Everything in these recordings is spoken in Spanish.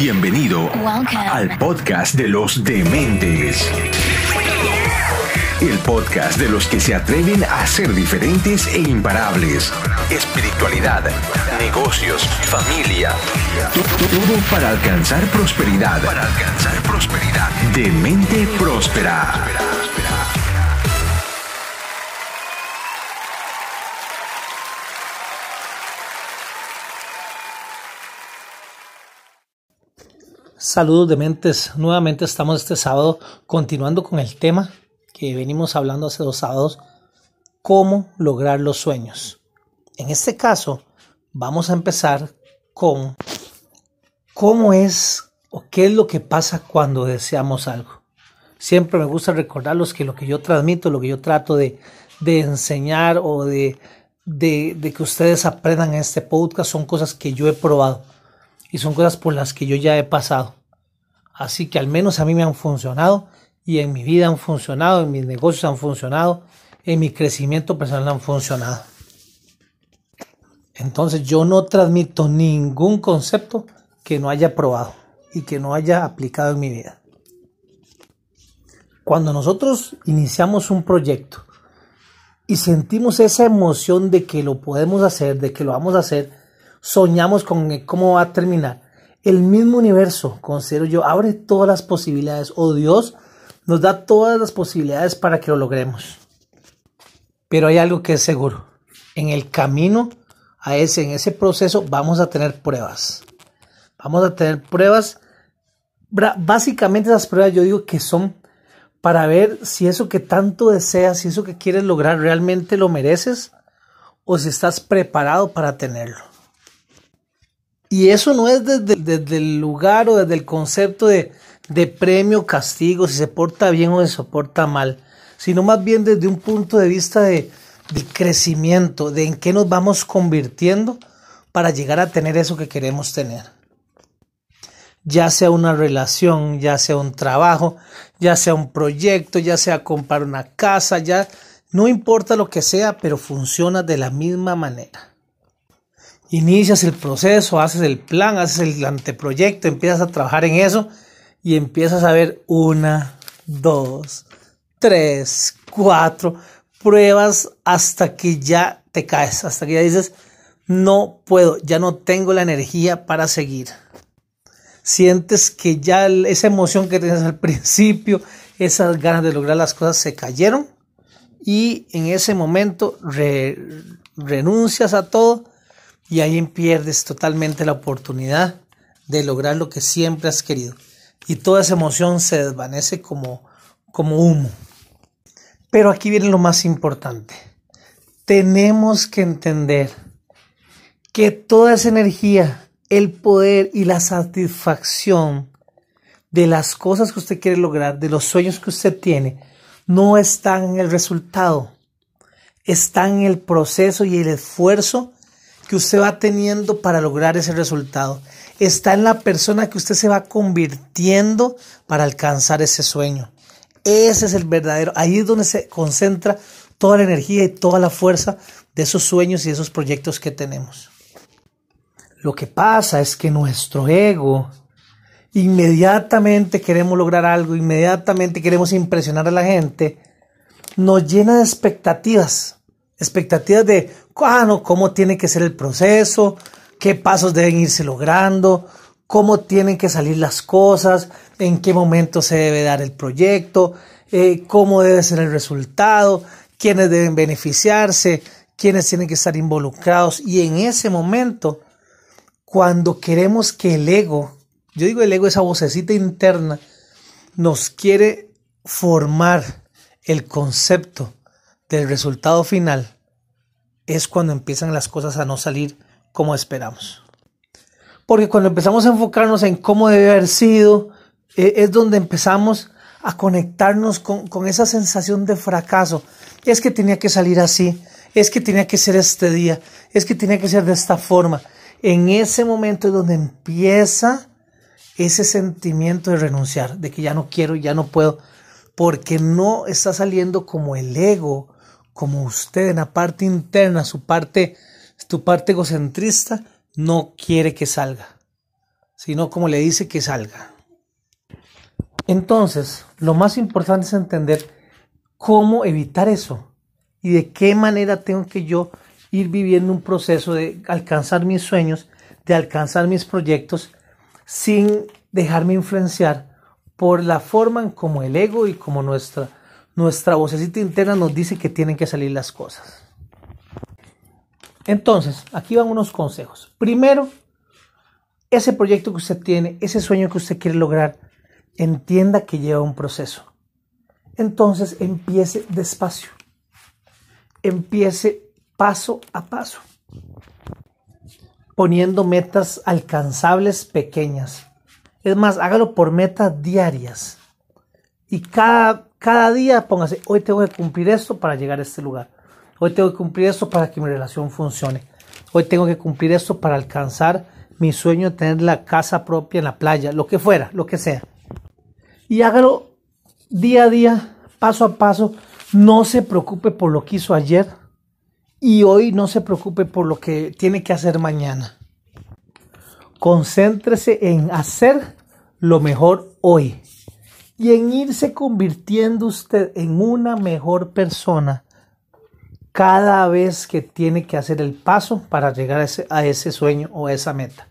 Bienvenido al podcast de los dementes. El podcast de los que se atreven a ser diferentes e imparables. Espiritualidad, negocios, familia. Todo para alcanzar prosperidad. Para alcanzar prosperidad. De mente próspera. Saludos de mentes, nuevamente estamos este sábado continuando con el tema que venimos hablando hace dos sábados, cómo lograr los sueños. En este caso, vamos a empezar con cómo es o qué es lo que pasa cuando deseamos algo. Siempre me gusta recordarlos que lo que yo transmito, lo que yo trato de, enseñar o de, de, de que ustedes aprendan en este podcast son cosas que yo he probado y son cosas por las que yo ya he pasado. Así que al menos a mí me han funcionado y en mi vida han funcionado, en mis negocios han funcionado, en mi crecimiento personal han funcionado. Entonces yo no transmito ningún concepto que no haya probado y que no haya aplicado en mi vida. Cuando nosotros iniciamos un proyecto y sentimos esa emoción de que lo podemos hacer, de que lo vamos a hacer, soñamos con cómo va a terminar el mismo universo, considero yo, abre todas las posibilidades o Dios nos da todas las posibilidades para que lo logremos. Pero hay algo que es seguro. En el camino a ese, en ese proceso, vamos a tener pruebas. Vamos a tener pruebas. Básicamente las pruebas yo digo que son para ver si eso que tanto deseas, si eso que quieres lograr realmente lo mereces o si estás preparado para tenerlo. Y eso no es desde, el lugar o desde el concepto de, premio, castigo, si se porta bien o se porta mal, sino más bien desde un punto de vista de, de crecimiento, de en qué nos vamos convirtiendo para llegar a tener eso que queremos tener. Ya sea una relación, ya sea un trabajo, ya sea un proyecto, ya sea comprar una casa, ya no importa lo que sea, pero funciona de la misma manera. Inicias el proceso, haces el plan, haces el anteproyecto, empiezas a trabajar en eso y empiezas a ver una, dos, tres, cuatro pruebas hasta que ya te caes, hasta que ya dices, no puedo, ya no tengo la energía para seguir. Sientes que ya esa emoción que tenías al principio, esas ganas de lograr las cosas se cayeron y en ese momento renuncias a todo y ahí pierdes totalmente la oportunidad de lograr lo que siempre has querido. Y toda esa emoción se desvanece como, como humo. Pero aquí viene lo más importante. Tenemos que entender que toda esa energía, el poder y la satisfacción de las cosas que usted quiere lograr, de los sueños que usted tiene, no están en el resultado, están en el proceso y el esfuerzo que usted va teniendo para lograr ese resultado. Está en la persona que usted se va convirtiendo para alcanzar ese sueño. Ese es el verdadero. Ahí es donde se concentra toda la energía y toda la fuerza de esos sueños y esos proyectos que tenemos. Lo que pasa es que nuestro ego inmediatamente queremos lograr algo, inmediatamente queremos impresionar a la gente, nos llena de expectativas expectativas de cómo tiene que ser el proceso, qué pasos deben irse logrando, cómo tienen que salir las cosas, en qué momento se debe dar el proyecto, eh, cómo debe ser el resultado, quiénes deben beneficiarse, quiénes tienen que estar involucrados. Y en ese momento, cuando queremos que el ego, yo digo el ego, esa vocecita interna, nos quiere formar el concepto del resultado final es cuando empiezan las cosas a no salir como esperamos. Porque cuando empezamos a enfocarnos en cómo debe haber sido, eh, es donde empezamos a conectarnos con, con esa sensación de fracaso. Es que tenía que salir así, es que tenía que ser este día, es que tenía que ser de esta forma. En ese momento es donde empieza ese sentimiento de renunciar, de que ya no quiero, ya no puedo, porque no está saliendo como el ego como usted en la parte interna, su parte, tu parte egocentrista, no quiere que salga. sino como le dice que salga. Entonces, lo más importante es entender cómo evitar eso y de qué manera tengo que yo ir viviendo un proceso de alcanzar mis sueños, de alcanzar mis proyectos sin dejarme influenciar por la forma en como el ego y como nuestra, nuestra vocecita interna nos dice que tienen que salir las cosas. Entonces, aquí van unos consejos. Primero, ese proyecto que usted tiene, ese sueño que usted quiere lograr, entienda que lleva un proceso. Entonces, empiece despacio. Empiece paso a paso, poniendo metas alcanzables pequeñas. Es más, hágalo por metas diarias. Y cada, cada día póngase, hoy tengo que cumplir esto para llegar a este lugar. Hoy tengo que cumplir esto para que mi relación funcione. Hoy tengo que cumplir esto para alcanzar mi sueño de tener la casa propia en la playa, lo que fuera, lo que sea. Y hágalo día a día, paso a paso. No se preocupe por lo que hizo ayer y hoy no se preocupe por lo que tiene que hacer mañana. Concéntrese en hacer lo mejor hoy y en irse convirtiendo usted en una mejor persona cada vez que tiene que hacer el paso para llegar a ese, sueño o a esa meta.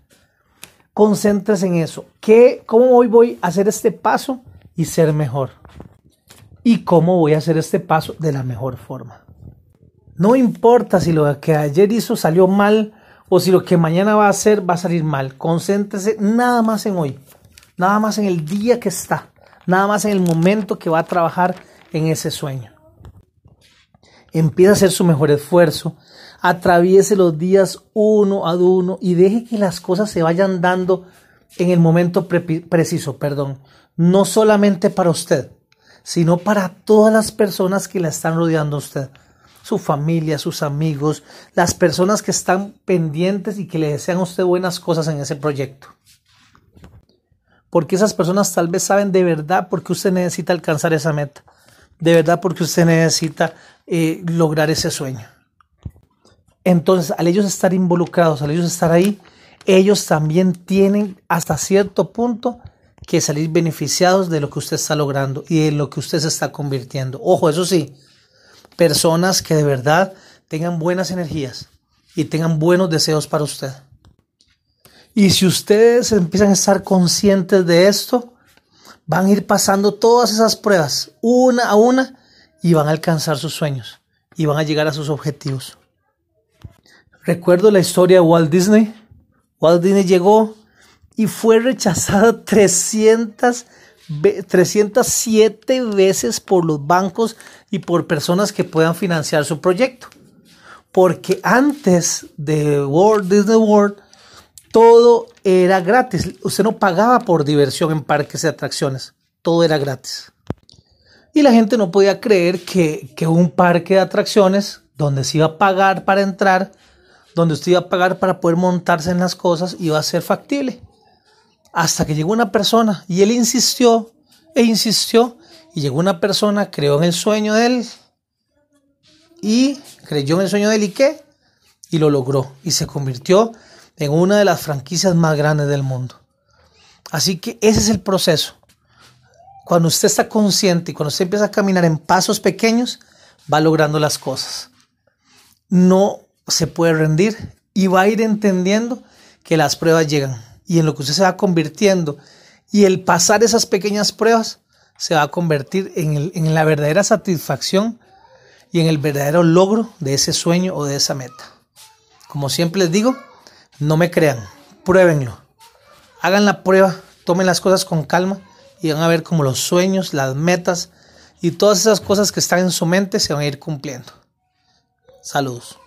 Concéntrese en eso. ¿Qué, ¿Cómo hoy voy a hacer este paso y ser mejor? ¿Y cómo voy a hacer este paso de la mejor forma? No importa si lo que ayer hizo salió mal o si lo que mañana va a hacer va a salir mal. Concéntrese nada más en hoy, nada más en el día que está, nada más en el momento que va a trabajar en ese sueño. Empieza a hacer su mejor esfuerzo, atraviese los días uno a uno y deje que las cosas se vayan dando en el momento preciso, perdón, no solamente para usted, sino para todas las personas que la están rodeando a usted su familia, sus amigos, las personas que están pendientes y que le desean a usted buenas cosas en ese proyecto. Porque esas personas tal vez saben de verdad por qué usted necesita alcanzar esa meta. De verdad porque usted necesita eh, lograr ese sueño. Entonces, al ellos estar involucrados, al ellos estar ahí, ellos también tienen hasta cierto punto que salir beneficiados de lo que usted está logrando y de lo que usted se está convirtiendo. Ojo, eso sí, personas que de verdad tengan buenas energías y tengan buenos deseos para usted. Y si ustedes empiezan a estar conscientes de esto, van a ir pasando todas esas pruebas una a una y van a alcanzar sus sueños y van a llegar a sus objetivos. Recuerdo la historia de Walt Disney. Walt Disney llegó y fue rechazado 300 307 veces por los bancos y por personas que puedan financiar su proyecto. Porque antes de Walt Disney World, todo era gratis. Usted no pagaba por diversión en parques de atracciones. Todo era gratis. Y la gente no podía creer que, que un parque de atracciones, donde se iba a pagar para entrar, donde usted iba a pagar para poder montarse en las cosas, iba a ser factible. Hasta que llegó una persona y él insistió e insistió y llegó una persona, creó en el sueño de él y creyó en el sueño de él y qué? Y lo logró y se convirtió en una de las franquicias más grandes del mundo. Así que ese es el proceso. Cuando usted está consciente y cuando usted empieza a caminar en pasos pequeños, va logrando las cosas. No se puede rendir y va a ir entendiendo que las pruebas llegan y en lo que usted se va convirtiendo y el pasar esas pequeñas pruebas se va a convertir en, en la verdadera satisfacción y en el verdadero logro de ese sueño o de esa meta. Como siempre les digo, no me crean, pruébenlo. Hagan la prueba, tomen las cosas con calma y van a ver cómo los sueños, las metas y todas esas cosas que están en su mente se van a ir cumpliendo. Saludos.